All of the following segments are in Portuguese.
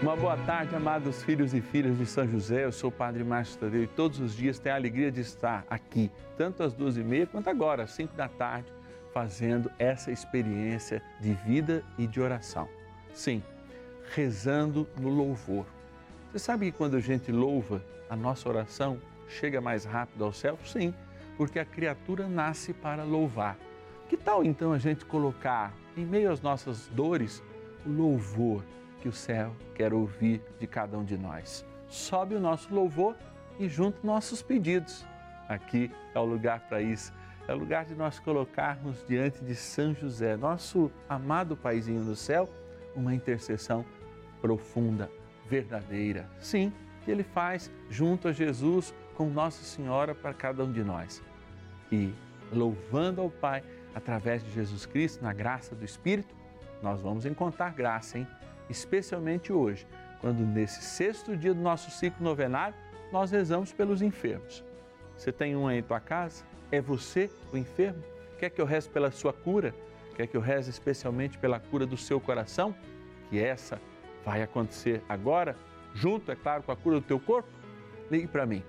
Uma boa tarde, amados filhos e filhas de São José. Eu sou o Padre Márcio Tadeu e todos os dias tenho a alegria de estar aqui, tanto às duas e meia quanto agora, às cinco da tarde, fazendo essa experiência de vida e de oração. Sim, rezando no louvor. Você sabe que quando a gente louva, a nossa oração chega mais rápido ao céu? Sim, porque a criatura nasce para louvar. Que tal então a gente colocar em meio às nossas dores o louvor? Que o céu quer ouvir de cada um de nós. Sobe o nosso louvor e junto nossos pedidos. Aqui é o lugar para isso. É o lugar de nós colocarmos diante de São José, nosso amado paizinho do céu, uma intercessão profunda, verdadeira. Sim, que ele faz junto a Jesus com Nossa Senhora para cada um de nós. E louvando ao Pai através de Jesus Cristo, na graça do Espírito, nós vamos encontrar graça, hein? Especialmente hoje, quando nesse sexto dia do nosso ciclo novenário, nós rezamos pelos enfermos. Você tem um aí em tua casa? É você o enfermo? Quer que eu reze pela sua cura? Quer que eu reze especialmente pela cura do seu coração? Que essa vai acontecer agora, junto, é claro, com a cura do teu corpo? Ligue para mim.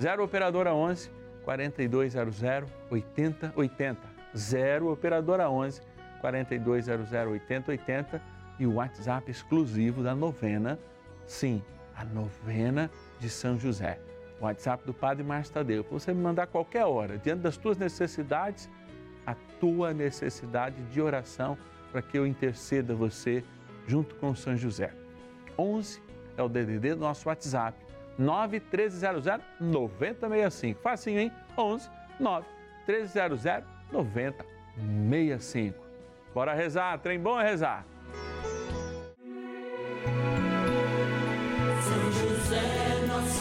0 Operadora 11 4200 8080. 0 Operadora 11 4200 8080 e o WhatsApp exclusivo da novena, sim, a novena de São José. O WhatsApp do Padre Márcio Tadeu. Para você me mandar qualquer hora, diante das tuas necessidades, a tua necessidade de oração para que eu interceda você junto com São José. 11 é o DDD do nosso WhatsApp. 91300 9065. Facinho, hein? 11 91300 9065. Bora rezar, trem bom é rezar.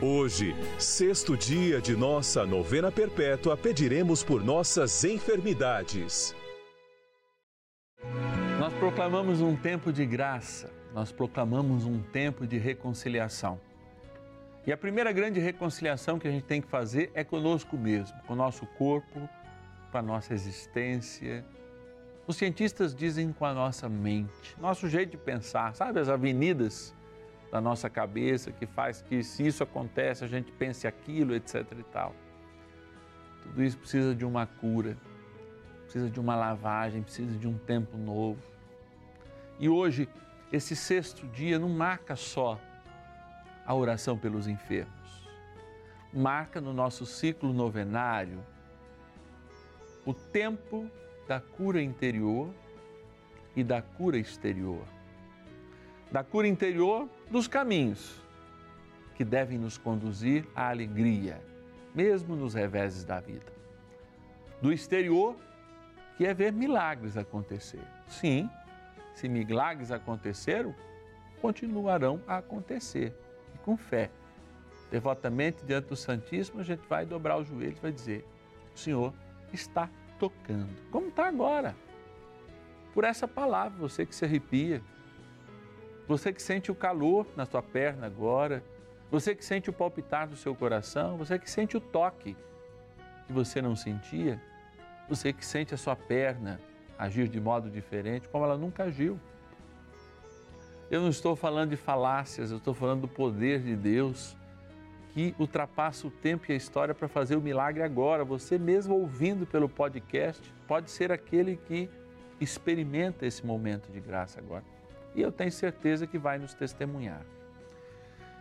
Hoje, sexto dia de nossa novena perpétua, pediremos por nossas enfermidades. Nós proclamamos um tempo de graça, nós proclamamos um tempo de reconciliação. E a primeira grande reconciliação que a gente tem que fazer é conosco mesmo, com o nosso corpo, com a nossa existência. Os cientistas dizem com a nossa mente, nosso jeito de pensar, sabe, as avenidas da nossa cabeça que faz que, se isso acontece, a gente pense aquilo, etc. e tal. Tudo isso precisa de uma cura, precisa de uma lavagem, precisa de um tempo novo. E hoje, esse sexto dia não marca só a oração pelos enfermos, marca no nosso ciclo novenário o tempo da cura interior e da cura exterior da cura interior dos caminhos que devem nos conduzir à alegria, mesmo nos reveses da vida. Do exterior, que é ver milagres acontecer. Sim, se milagres aconteceram, continuarão a acontecer, e com fé. devotamente diante do Santíssimo, a gente vai dobrar os joelhos e vai dizer: O Senhor está tocando, como está agora. Por essa palavra, você que se arrepia, você que sente o calor na sua perna agora, você que sente o palpitar do seu coração, você que sente o toque que você não sentia, você que sente a sua perna agir de modo diferente, como ela nunca agiu. Eu não estou falando de falácias, eu estou falando do poder de Deus que ultrapassa o tempo e a história para fazer o milagre agora. Você mesmo ouvindo pelo podcast pode ser aquele que experimenta esse momento de graça agora. E eu tenho certeza que vai nos testemunhar.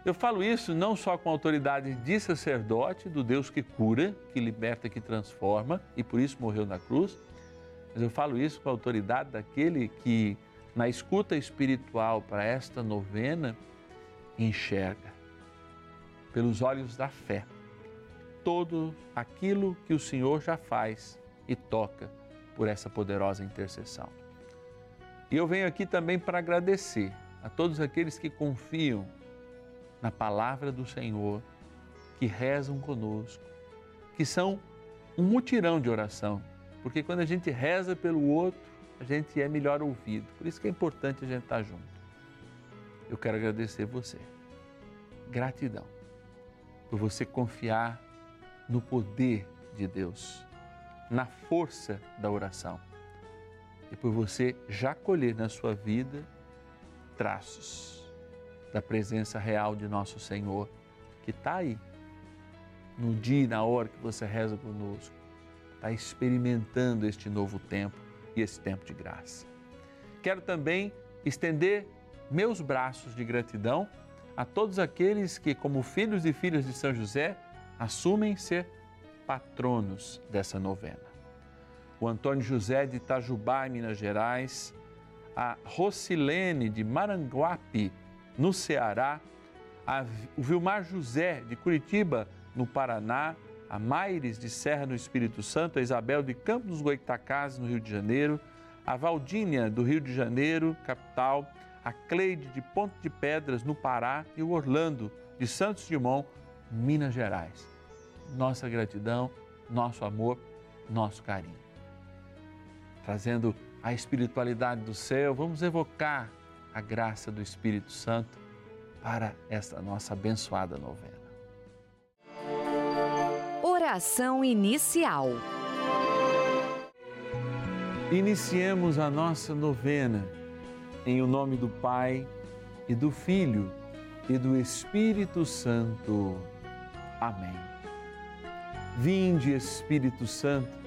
Eu falo isso não só com a autoridade de sacerdote, do Deus que cura, que liberta, que transforma e por isso morreu na cruz, mas eu falo isso com a autoridade daquele que, na escuta espiritual para esta novena, enxerga pelos olhos da fé todo aquilo que o Senhor já faz e toca por essa poderosa intercessão. E eu venho aqui também para agradecer a todos aqueles que confiam na palavra do Senhor, que rezam conosco, que são um mutirão de oração, porque quando a gente reza pelo outro, a gente é melhor ouvido. Por isso que é importante a gente estar junto. Eu quero agradecer você. Gratidão por você confiar no poder de Deus, na força da oração e por você já colher na sua vida traços da presença real de nosso Senhor, que está aí, no dia e na hora que você reza conosco, está experimentando este novo tempo e esse tempo de graça. Quero também estender meus braços de gratidão a todos aqueles que, como filhos e filhas de São José, assumem ser patronos dessa novena. O Antônio José de Itajubá, em Minas Gerais, a Rocilene de Maranguape, no Ceará, a, o Vilmar José de Curitiba, no Paraná, a Maires de Serra, no Espírito Santo, a Isabel de Campos dos Goitacazes, no Rio de Janeiro, a Valdínia, do Rio de Janeiro, capital, a Cleide de Ponte de Pedras, no Pará, e o Orlando de Santos Dumont, Minas Gerais. Nossa gratidão, nosso amor, nosso carinho. Trazendo a espiritualidade do céu, vamos evocar a graça do Espírito Santo para esta nossa abençoada novena. Oração inicial. Iniciemos a nossa novena em o nome do Pai e do Filho e do Espírito Santo. Amém. Vinde, Espírito Santo,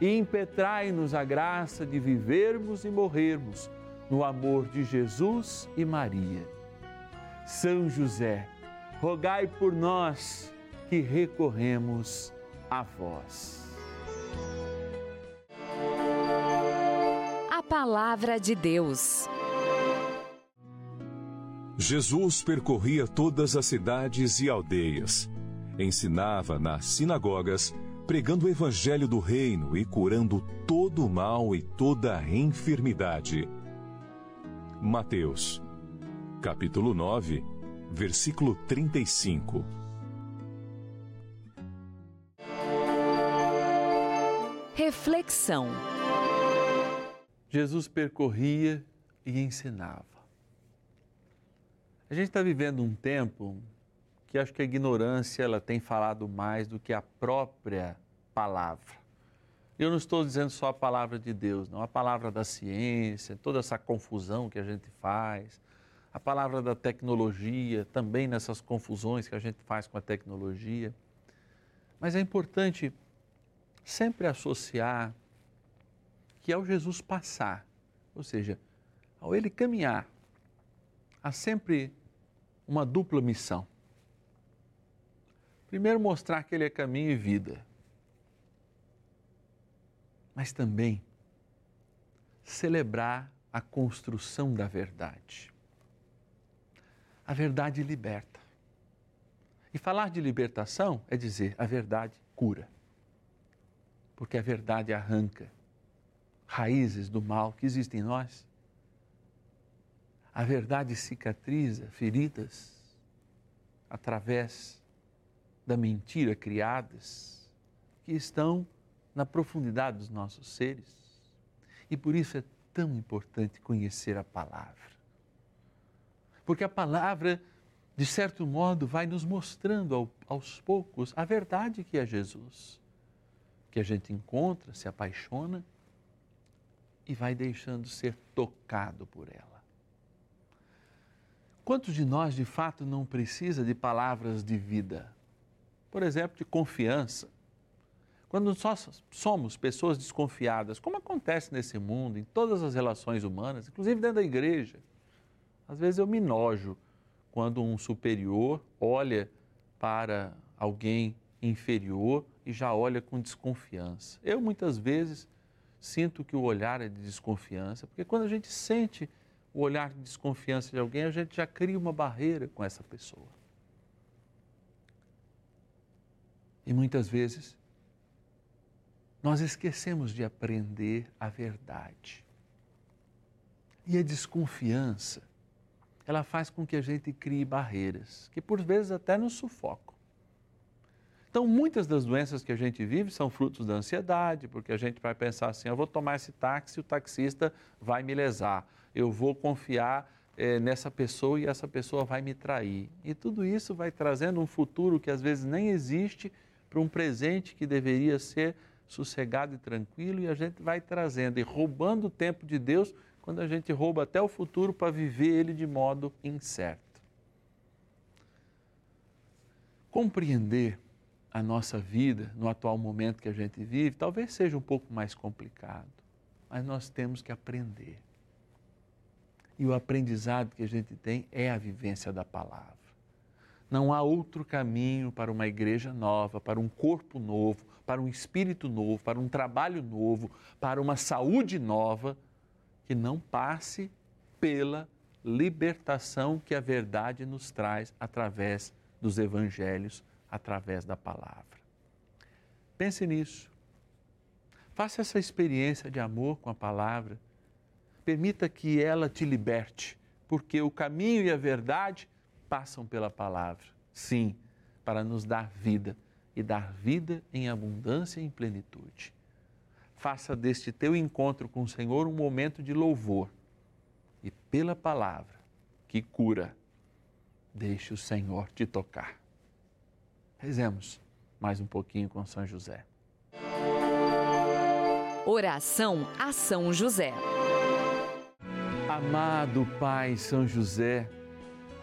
e impetrai-nos a graça de vivermos e morrermos no amor de Jesus e Maria. São José, rogai por nós que recorremos a vós. A Palavra de Deus. Jesus percorria todas as cidades e aldeias, ensinava nas sinagogas, pregando o evangelho do reino e curando todo o mal e toda a enfermidade. Mateus, capítulo 9, versículo 35. Reflexão. Jesus percorria e ensinava. A gente está vivendo um tempo que acho que a ignorância ela tem falado mais do que a própria palavra. Eu não estou dizendo só a palavra de Deus, não, a palavra da ciência, toda essa confusão que a gente faz, a palavra da tecnologia, também nessas confusões que a gente faz com a tecnologia. Mas é importante sempre associar que ao Jesus passar, ou seja, ao ele caminhar, há sempre uma dupla missão. Primeiro, mostrar que Ele é caminho e vida, mas também celebrar a construção da verdade. A verdade liberta. E falar de libertação é dizer a verdade cura. Porque a verdade arranca raízes do mal que existem em nós. A verdade cicatriza feridas através da mentira criadas que estão na profundidade dos nossos seres. E por isso é tão importante conhecer a palavra. Porque a palavra, de certo modo, vai nos mostrando ao, aos poucos a verdade que é Jesus, que a gente encontra, se apaixona e vai deixando ser tocado por ela. Quantos de nós, de fato, não precisa de palavras de vida? Por exemplo, de confiança. Quando nós somos pessoas desconfiadas, como acontece nesse mundo, em todas as relações humanas, inclusive dentro da igreja, às vezes eu me nojo quando um superior olha para alguém inferior e já olha com desconfiança. Eu muitas vezes sinto que o olhar é de desconfiança, porque quando a gente sente o olhar de desconfiança de alguém, a gente já cria uma barreira com essa pessoa. E muitas vezes nós esquecemos de aprender a verdade. E a desconfiança, ela faz com que a gente crie barreiras, que por vezes até nos sufocam. Então, muitas das doenças que a gente vive são frutos da ansiedade, porque a gente vai pensar assim: eu vou tomar esse táxi, o taxista vai me lesar, eu vou confiar é, nessa pessoa e essa pessoa vai me trair. E tudo isso vai trazendo um futuro que às vezes nem existe para um presente que deveria ser sossegado e tranquilo, e a gente vai trazendo e roubando o tempo de Deus quando a gente rouba até o futuro para viver ele de modo incerto. Compreender a nossa vida no atual momento que a gente vive talvez seja um pouco mais complicado, mas nós temos que aprender. E o aprendizado que a gente tem é a vivência da palavra. Não há outro caminho para uma igreja nova, para um corpo novo, para um espírito novo, para um trabalho novo, para uma saúde nova, que não passe pela libertação que a verdade nos traz através dos evangelhos, através da palavra. Pense nisso. Faça essa experiência de amor com a palavra. Permita que ela te liberte, porque o caminho e a verdade passam pela palavra. Sim, para nos dar vida e dar vida em abundância e em plenitude. Faça deste teu encontro com o Senhor um momento de louvor e pela palavra que cura, deixe o Senhor te tocar. Rezemos mais um pouquinho com São José. Oração a São José. Amado Pai São José,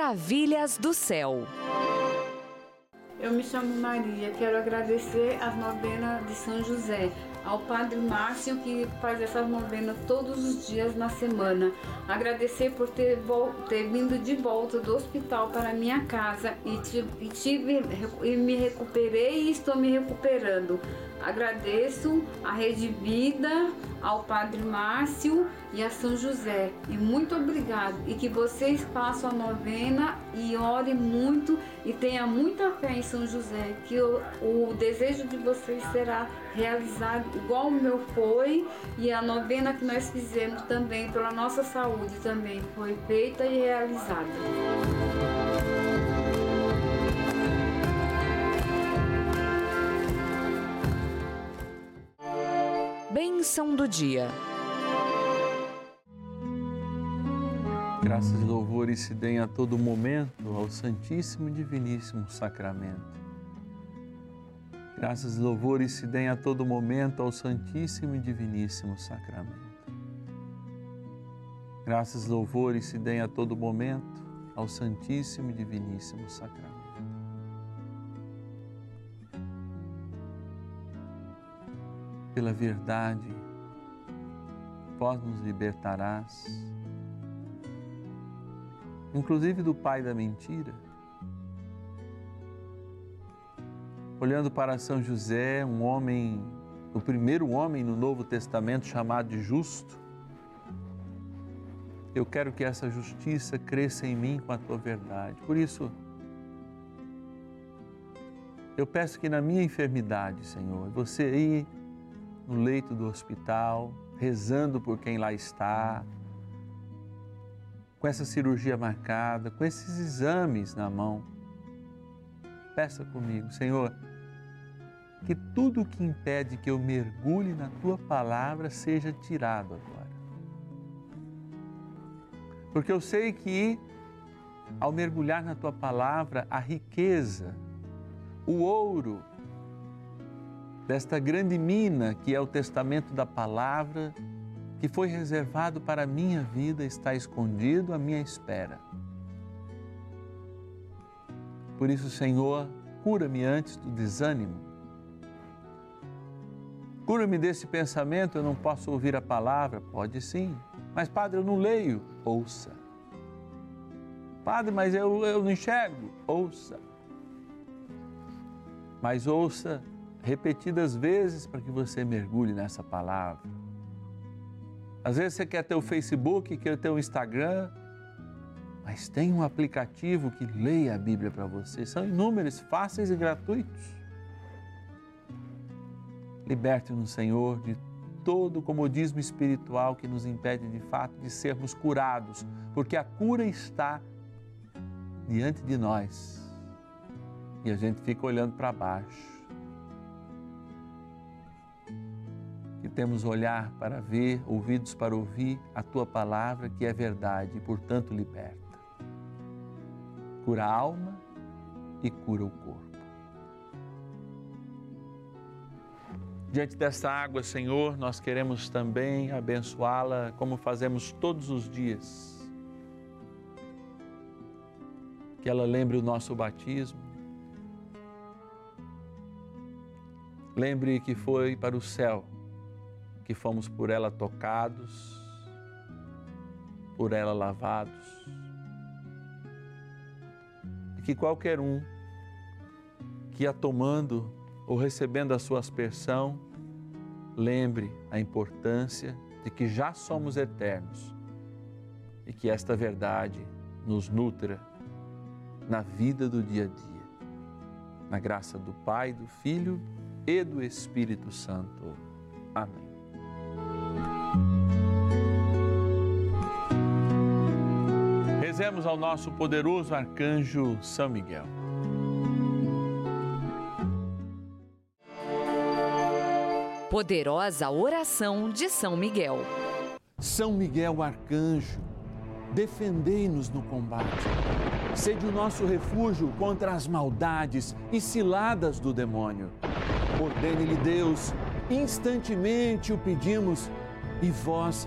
Maravilhas do céu. Eu me chamo Maria, quero agradecer as novenas de São José, ao Padre Márcio que faz essas novenas todos os dias na semana. Agradecer por ter, ter vindo de volta do hospital para minha casa e, e, tive, e me recuperei e estou me recuperando. Agradeço a Rede Vida, ao Padre Márcio e a São José. E muito obrigado. E que vocês façam a novena e orem muito e tenha muita fé em São José, que o, o desejo de vocês será realizado igual o meu foi e a novena que nós fizemos também pela nossa saúde também foi feita e realizada. Bênção do dia. Graças e louvores se deem a todo momento ao Santíssimo e Diviníssimo Sacramento. Graças e louvores se deem a todo momento ao Santíssimo e Diviníssimo Sacramento. Graças e louvores se deem a todo momento ao Santíssimo e Diviníssimo Sacramento. pela verdade, vós nos libertarás, inclusive do pai da mentira. Olhando para São José, um homem, o primeiro homem no Novo Testamento chamado de justo, eu quero que essa justiça cresça em mim com a tua verdade. Por isso, eu peço que na minha enfermidade, Senhor, você aí no leito do hospital, rezando por quem lá está, com essa cirurgia marcada, com esses exames na mão. Peça comigo, Senhor, que tudo que impede que eu mergulhe na tua palavra seja tirado agora. Porque eu sei que ao mergulhar na tua palavra, a riqueza, o ouro, desta grande mina que é o testamento da palavra, que foi reservado para a minha vida, está escondido à minha espera. Por isso, Senhor, cura-me antes do desânimo. Cura-me desse pensamento, eu não posso ouvir a palavra. Pode sim, mas, Padre, eu não leio. Ouça. Padre, mas eu, eu não enxergo. Ouça. Mas ouça repetidas vezes para que você mergulhe nessa palavra. Às vezes você quer ter o Facebook, quer ter o Instagram, mas tem um aplicativo que leia a Bíblia para você. São inúmeros, fáceis e gratuitos. Liberte-nos, Senhor, de todo o comodismo espiritual que nos impede de fato de sermos curados, porque a cura está diante de nós e a gente fica olhando para baixo. Temos olhar para ver, ouvidos para ouvir a tua palavra, que é verdade e, portanto, liberta. Cura a alma e cura o corpo. Diante desta água, Senhor, nós queremos também abençoá-la como fazemos todos os dias. Que ela lembre o nosso batismo. Lembre que foi para o céu que fomos por ela tocados, por ela lavados. E que qualquer um que a tomando ou recebendo a sua aspersão, lembre a importância de que já somos eternos e que esta verdade nos nutra na vida do dia a dia. Na graça do Pai, do Filho e do Espírito Santo. Amém. Rezemos ao nosso poderoso arcanjo São Miguel. Poderosa oração de São Miguel. São Miguel Arcanjo, defendei-nos no combate. Sede o nosso refúgio contra as maldades e ciladas do demônio. Ordene-lhe Deus, instantemente o pedimos, e vós,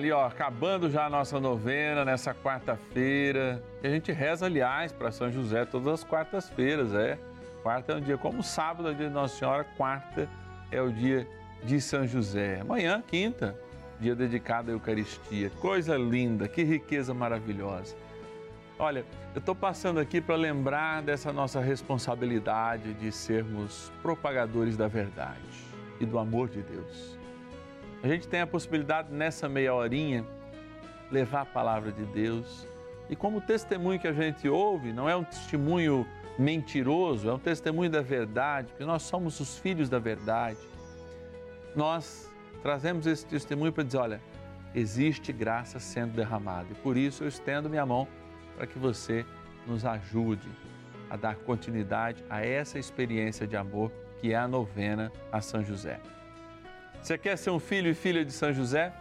Ali ó, acabando já a nossa novena nessa quarta-feira. A gente reza, aliás, para São José todas as quartas-feiras, é. Quarta é um dia como sábado é o dia de Nossa Senhora, quarta é o dia de São José. Amanhã, quinta, dia dedicado à Eucaristia. Coisa linda, que riqueza maravilhosa. Olha, eu estou passando aqui para lembrar dessa nossa responsabilidade de sermos propagadores da verdade e do amor de Deus. A gente tem a possibilidade nessa meia horinha levar a palavra de Deus e como testemunho que a gente ouve, não é um testemunho mentiroso, é um testemunho da verdade, porque nós somos os filhos da verdade. Nós trazemos esse testemunho para dizer: olha, existe graça sendo derramada. E por isso eu estendo minha mão para que você nos ajude a dar continuidade a essa experiência de amor que é a novena a São José. Você quer ser um filho e filha de São José?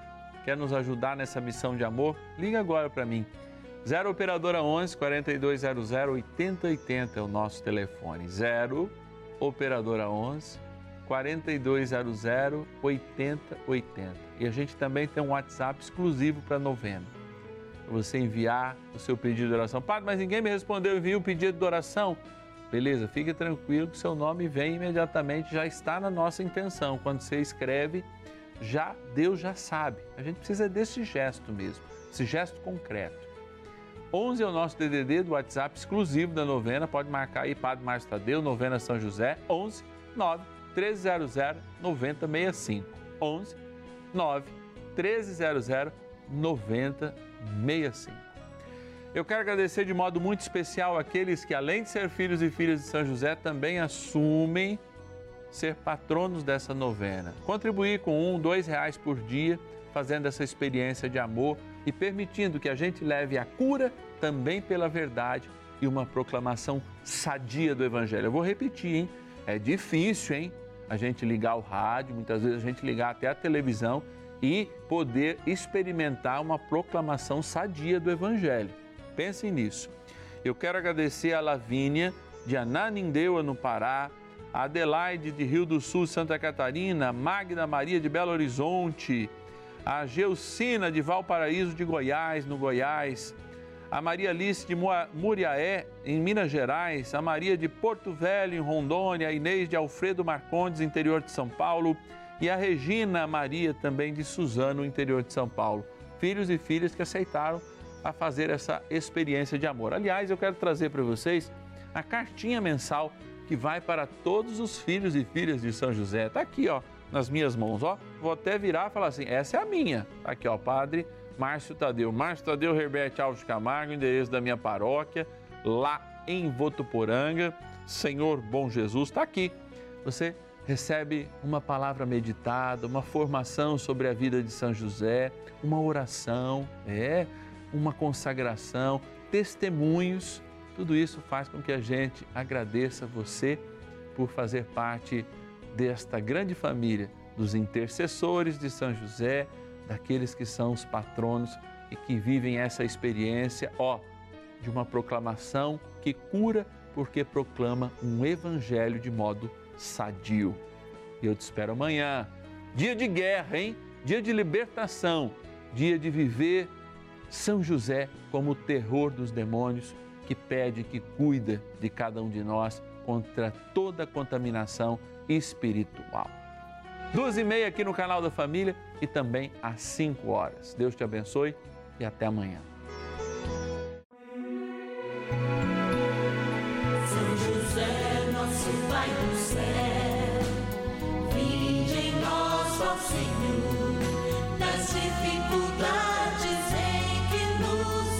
Quer nos ajudar nessa missão de amor? Liga agora para mim. 0 Operadora 11 4200 8080 é o nosso telefone. 0 Operadora 11 4200 8080. E a gente também tem um WhatsApp exclusivo para novena. Para você enviar o seu pedido de oração. Padre, mas ninguém me respondeu, envia o pedido de oração. Beleza, fique tranquilo que seu nome vem imediatamente, já está na nossa intenção. Quando você escreve, já Deus já sabe. A gente precisa desse gesto mesmo, esse gesto concreto. 11 é o nosso DDD do WhatsApp exclusivo da novena. Pode marcar aí, Padre Márcio Tadeu, novena São José, 11 9 1300 9065. 11 9 1300 9065. Eu quero agradecer de modo muito especial aqueles que, além de ser filhos e filhas de São José, também assumem ser patronos dessa novena. Contribuir com um, dois reais por dia, fazendo essa experiência de amor e permitindo que a gente leve a cura também pela verdade e uma proclamação sadia do Evangelho. Eu vou repetir, hein? É difícil, hein? A gente ligar o rádio, muitas vezes a gente ligar até a televisão e poder experimentar uma proclamação sadia do Evangelho. Pensem nisso. Eu quero agradecer a Lavínia de Ananindeua, no Pará, a Adelaide de Rio do Sul, Santa Catarina, Magda Maria de Belo Horizonte, a Geucina de Valparaíso de Goiás, no Goiás, a Maria Alice de Muriaé, em Minas Gerais, a Maria de Porto Velho, em Rondônia, a Inês de Alfredo Marcondes, interior de São Paulo, e a Regina Maria, também de Suzano, interior de São Paulo. Filhos e filhas que aceitaram a fazer essa experiência de amor. Aliás, eu quero trazer para vocês a cartinha mensal que vai para todos os filhos e filhas de São José. Está aqui, ó, nas minhas mãos, ó. Vou até virar e falar assim: essa é a minha. Tá aqui, ó, Padre Márcio Tadeu. Márcio Tadeu Herbert Alves Camargo, endereço da minha paróquia, lá em Votuporanga. Senhor Bom Jesus, está aqui. Você recebe uma palavra meditada, uma formação sobre a vida de São José, uma oração, é, uma consagração, testemunhos. Tudo isso faz com que a gente agradeça você por fazer parte desta grande família dos intercessores de São José, daqueles que são os patronos e que vivem essa experiência, ó, de uma proclamação que cura porque proclama um evangelho de modo sadio. E eu te espero amanhã. Dia de guerra, hein? Dia de libertação, dia de viver São José como o terror dos demônios que pede que cuida de cada um de nós contra toda contaminação espiritual. Duas e meia aqui no canal da Família e também às cinco horas. Deus te abençoe e até amanhã. Pai do céu, vinde em nós, ó Senhor, nas dificuldades